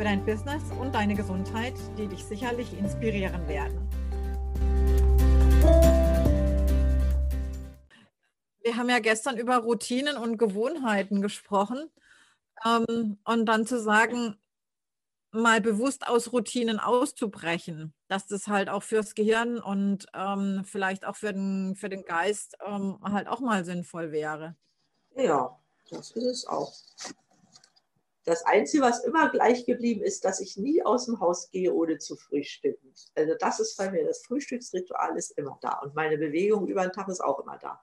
für dein Business und deine Gesundheit, die dich sicherlich inspirieren werden. Wir haben ja gestern über Routinen und Gewohnheiten gesprochen. Ähm, und dann zu sagen, mal bewusst aus Routinen auszubrechen, dass das halt auch fürs Gehirn und ähm, vielleicht auch für den, für den Geist ähm, halt auch mal sinnvoll wäre. Ja, das ist es auch. Das Einzige, was immer gleich geblieben ist, dass ich nie aus dem Haus gehe, ohne zu frühstücken. Also das ist bei mir, das Frühstücksritual ist immer da und meine Bewegung über den Tag ist auch immer da.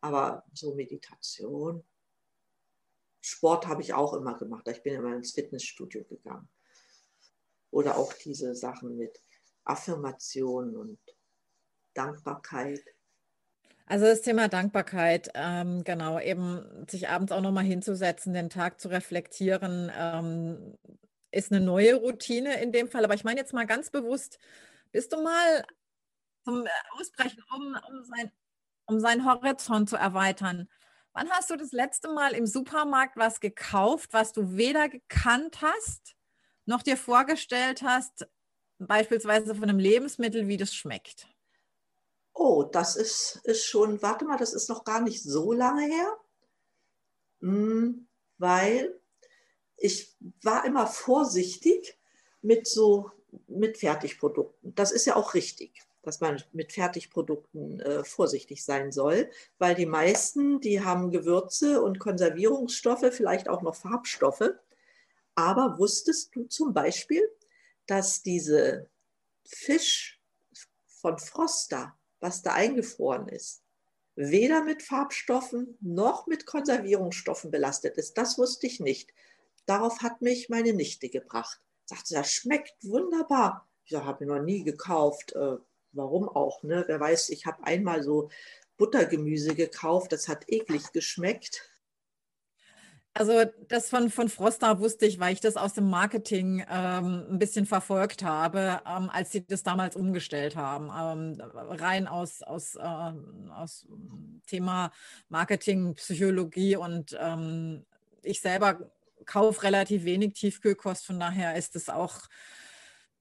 Aber so Meditation, Sport habe ich auch immer gemacht. Ich bin immer ins Fitnessstudio gegangen. Oder auch diese Sachen mit Affirmation und Dankbarkeit. Also das Thema Dankbarkeit, ähm, genau, eben sich abends auch nochmal hinzusetzen, den Tag zu reflektieren, ähm, ist eine neue Routine in dem Fall. Aber ich meine jetzt mal ganz bewusst, bist du mal zum Ausbrechen, um, um, sein, um seinen Horizont zu erweitern, Wann hast du das letzte Mal im Supermarkt was gekauft, was du weder gekannt hast, noch dir vorgestellt hast, beispielsweise von einem Lebensmittel, wie das schmeckt? Oh, das ist, ist schon, warte mal, das ist noch gar nicht so lange her, hm, weil ich war immer vorsichtig mit so mit Fertigprodukten. Das ist ja auch richtig dass man mit Fertigprodukten äh, vorsichtig sein soll, weil die meisten, die haben Gewürze und Konservierungsstoffe, vielleicht auch noch Farbstoffe. Aber wusstest du zum Beispiel, dass diese Fisch von Froster, was da eingefroren ist, weder mit Farbstoffen noch mit Konservierungsstoffen belastet ist? Das wusste ich nicht. Darauf hat mich meine Nichte gebracht. Sagte, das schmeckt wunderbar. Ich habe noch nie gekauft. Äh, warum auch, ne? Wer weiß, ich habe einmal so Buttergemüse gekauft, das hat eklig geschmeckt. Also das von, von Froster wusste ich, weil ich das aus dem Marketing ähm, ein bisschen verfolgt habe, ähm, als sie das damals umgestellt haben. Ähm, rein aus, aus, äh, aus Thema Marketing, Psychologie und ähm, ich selber kaufe relativ wenig Tiefkühlkost, von daher ist es auch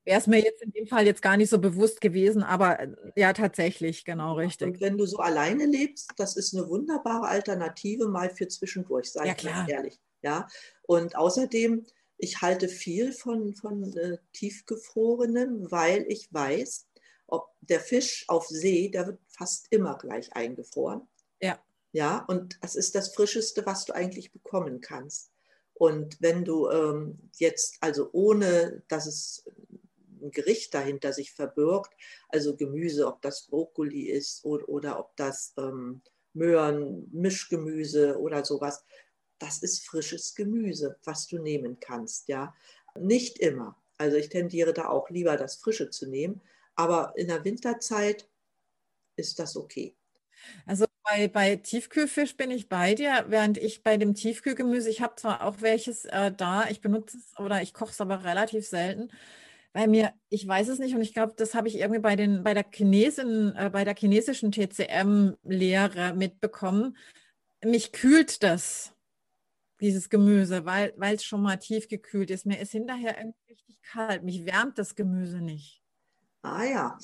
Wäre es mir jetzt in dem Fall jetzt gar nicht so bewusst gewesen, aber äh, ja, tatsächlich, genau richtig. Und wenn du so alleine lebst, das ist eine wunderbare Alternative mal für zwischendurch, sage ja, ich ganz ehrlich. Ja, und außerdem, ich halte viel von, von äh, tiefgefrorenem, weil ich weiß, ob der Fisch auf See, der wird fast immer gleich eingefroren. Ja. Ja, und das ist das Frischeste, was du eigentlich bekommen kannst. Und wenn du ähm, jetzt, also ohne, dass es ein Gericht dahinter sich verbirgt. Also Gemüse, ob das Brokkoli ist oder, oder ob das ähm, Möhren, Mischgemüse oder sowas. Das ist frisches Gemüse, was du nehmen kannst. Ja, nicht immer. Also ich tendiere da auch lieber das Frische zu nehmen. Aber in der Winterzeit ist das okay. Also bei, bei Tiefkühlfisch bin ich bei dir, während ich bei dem Tiefkühlgemüse, ich habe zwar auch welches äh, da, ich benutze es oder ich koche es aber relativ selten. Bei mir, ich weiß es nicht und ich glaube, das habe ich irgendwie bei, den, bei, der Chinesin, äh, bei der chinesischen TCM-Lehre mitbekommen. Mich kühlt das, dieses Gemüse, weil es schon mal tief gekühlt ist. Mir ist hinterher irgendwie richtig kalt. Mich wärmt das Gemüse nicht. Ah ja.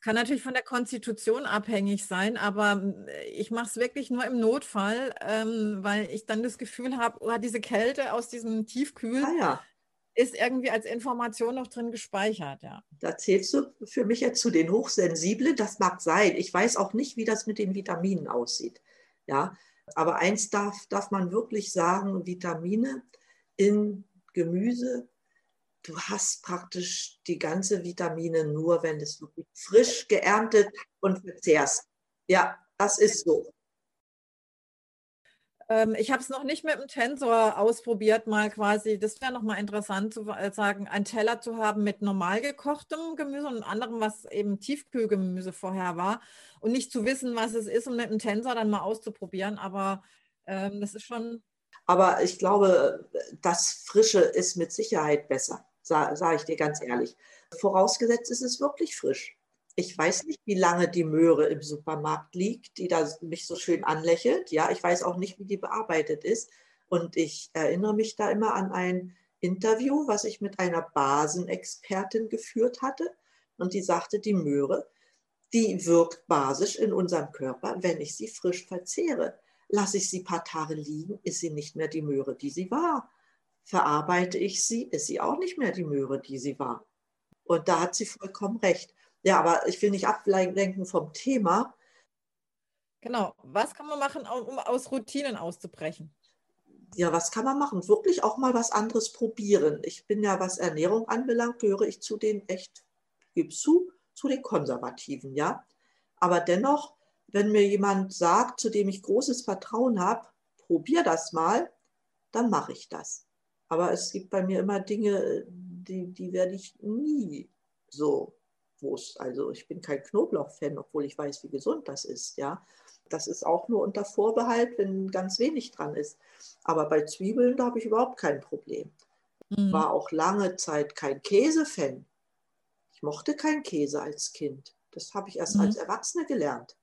Kann natürlich von der Konstitution abhängig sein, aber äh, ich mache es wirklich nur im Notfall, ähm, weil ich dann das Gefühl habe, oh, diese Kälte aus diesem Tiefkühl, ah ja ist irgendwie als Information noch drin gespeichert, ja. Da zählst du für mich jetzt zu den Hochsensiblen, das mag sein. Ich weiß auch nicht, wie das mit den Vitaminen aussieht. Ja, aber eins darf, darf man wirklich sagen, Vitamine in Gemüse, du hast praktisch die ganze Vitamine nur, wenn es wirklich frisch geerntet und verzehrst. Ja, das ist so. Ähm, ich habe es noch nicht mit dem Tensor ausprobiert, mal quasi. Das wäre nochmal interessant zu äh, sagen, einen Teller zu haben mit normal gekochtem Gemüse und anderem, was eben Tiefkühlgemüse vorher war. Und nicht zu wissen, was es ist, um mit dem Tensor dann mal auszuprobieren. Aber ähm, das ist schon. Aber ich glaube, das Frische ist mit Sicherheit besser, sage sag ich dir ganz ehrlich. Vorausgesetzt ist es wirklich frisch. Ich weiß nicht, wie lange die Möhre im Supermarkt liegt, die da mich so schön anlächelt. Ja, ich weiß auch nicht, wie die bearbeitet ist. Und ich erinnere mich da immer an ein Interview, was ich mit einer Basenexpertin geführt hatte. Und die sagte, die Möhre, die wirkt basisch in unserem Körper, wenn ich sie frisch verzehre. Lasse ich sie ein paar Tage liegen, ist sie nicht mehr die Möhre, die sie war. Verarbeite ich sie, ist sie auch nicht mehr die Möhre, die sie war. Und da hat sie vollkommen recht. Ja, aber ich will nicht ablenken vom Thema. Genau. Was kann man machen, um aus Routinen auszubrechen? Ja, was kann man machen? Wirklich auch mal was anderes probieren. Ich bin ja, was Ernährung anbelangt, gehöre ich zu den echt, gib's zu, zu den Konservativen, ja. Aber dennoch, wenn mir jemand sagt, zu dem ich großes Vertrauen habe, probier das mal, dann mache ich das. Aber es gibt bei mir immer Dinge, die, die werde ich nie so Wurst. Also ich bin kein Knoblauch-Fan, obwohl ich weiß, wie gesund das ist. Ja, das ist auch nur unter Vorbehalt, wenn ganz wenig dran ist. Aber bei Zwiebeln, da habe ich überhaupt kein Problem. Mhm. War auch lange Zeit kein Käse-Fan. Ich mochte keinen Käse als Kind. Das habe ich erst mhm. als Erwachsene gelernt,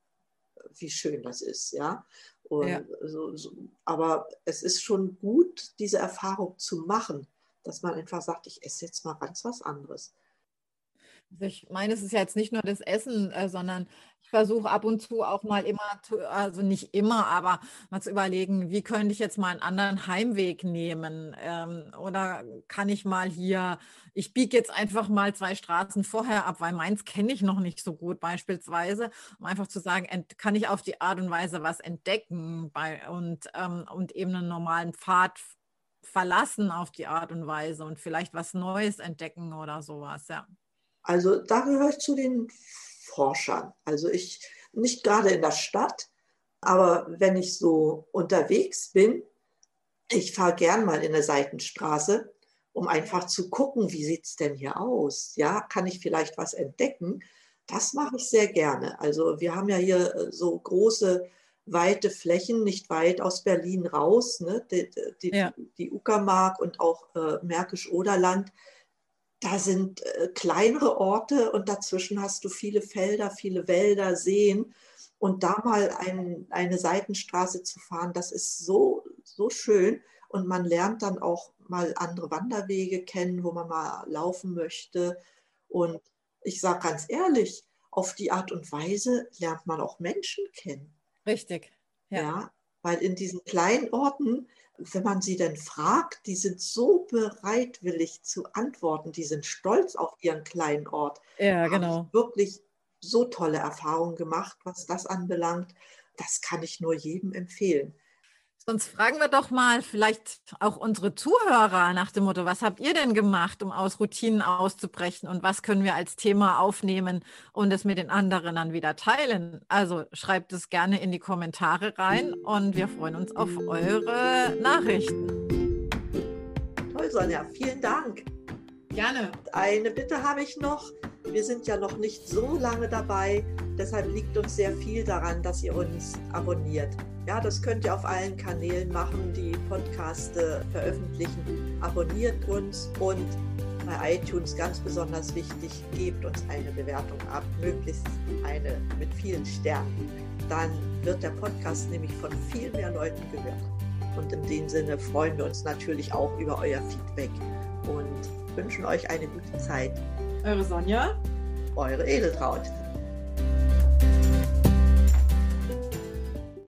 wie schön das ist. Ja. Ja. So, so, aber es ist schon gut, diese Erfahrung zu machen, dass man einfach sagt, ich esse jetzt mal ganz was anderes. Also ich meine, es ist ja jetzt nicht nur das Essen, äh, sondern ich versuche ab und zu auch mal immer, zu, also nicht immer, aber mal zu überlegen, wie könnte ich jetzt mal einen anderen Heimweg nehmen? Ähm, oder kann ich mal hier, ich biege jetzt einfach mal zwei Straßen vorher ab, weil meins kenne ich noch nicht so gut beispielsweise, um einfach zu sagen, ent, kann ich auf die Art und Weise was entdecken bei, und, ähm, und eben einen normalen Pfad verlassen auf die Art und Weise und vielleicht was Neues entdecken oder sowas, ja. Also da gehöre ich zu den Forschern. Also ich nicht gerade in der Stadt, aber wenn ich so unterwegs bin, ich fahre gern mal in eine Seitenstraße, um einfach zu gucken, wie sieht es denn hier aus? Ja, kann ich vielleicht was entdecken? Das mache ich sehr gerne. Also wir haben ja hier äh, so große, weite Flächen, nicht weit aus Berlin raus, ne? die, die, ja. die Uckermark und auch äh, Märkisch-Oderland da sind äh, kleinere Orte und dazwischen hast du viele Felder, viele Wälder, Seen. Und da mal ein, eine Seitenstraße zu fahren, das ist so, so schön. Und man lernt dann auch mal andere Wanderwege kennen, wo man mal laufen möchte. Und ich sage ganz ehrlich, auf die Art und Weise lernt man auch Menschen kennen. Richtig. Ja. ja weil in diesen kleinen Orten wenn man sie denn fragt, die sind so bereitwillig zu antworten, die sind stolz auf ihren kleinen Ort. Ja, genau. Wirklich so tolle Erfahrungen gemacht, was das anbelangt. Das kann ich nur jedem empfehlen. Sonst fragen wir doch mal vielleicht auch unsere Zuhörer nach dem Motto, was habt ihr denn gemacht, um aus Routinen auszubrechen und was können wir als Thema aufnehmen und es mit den anderen dann wieder teilen? Also schreibt es gerne in die Kommentare rein und wir freuen uns auf eure Nachrichten. Toll, Sonja, vielen Dank. Gerne. Eine Bitte habe ich noch. Wir sind ja noch nicht so lange dabei, deshalb liegt uns sehr viel daran, dass ihr uns abonniert. Ja, das könnt ihr auf allen Kanälen machen, die Podcaste veröffentlichen. Abonniert uns und bei iTunes ganz besonders wichtig, gebt uns eine Bewertung ab, möglichst eine mit vielen Sternen. Dann wird der Podcast nämlich von viel mehr Leuten gehört. Und in dem Sinne freuen wir uns natürlich auch über euer Feedback und wünschen euch eine gute Zeit. Eure Sonja. Eure Edeltraut.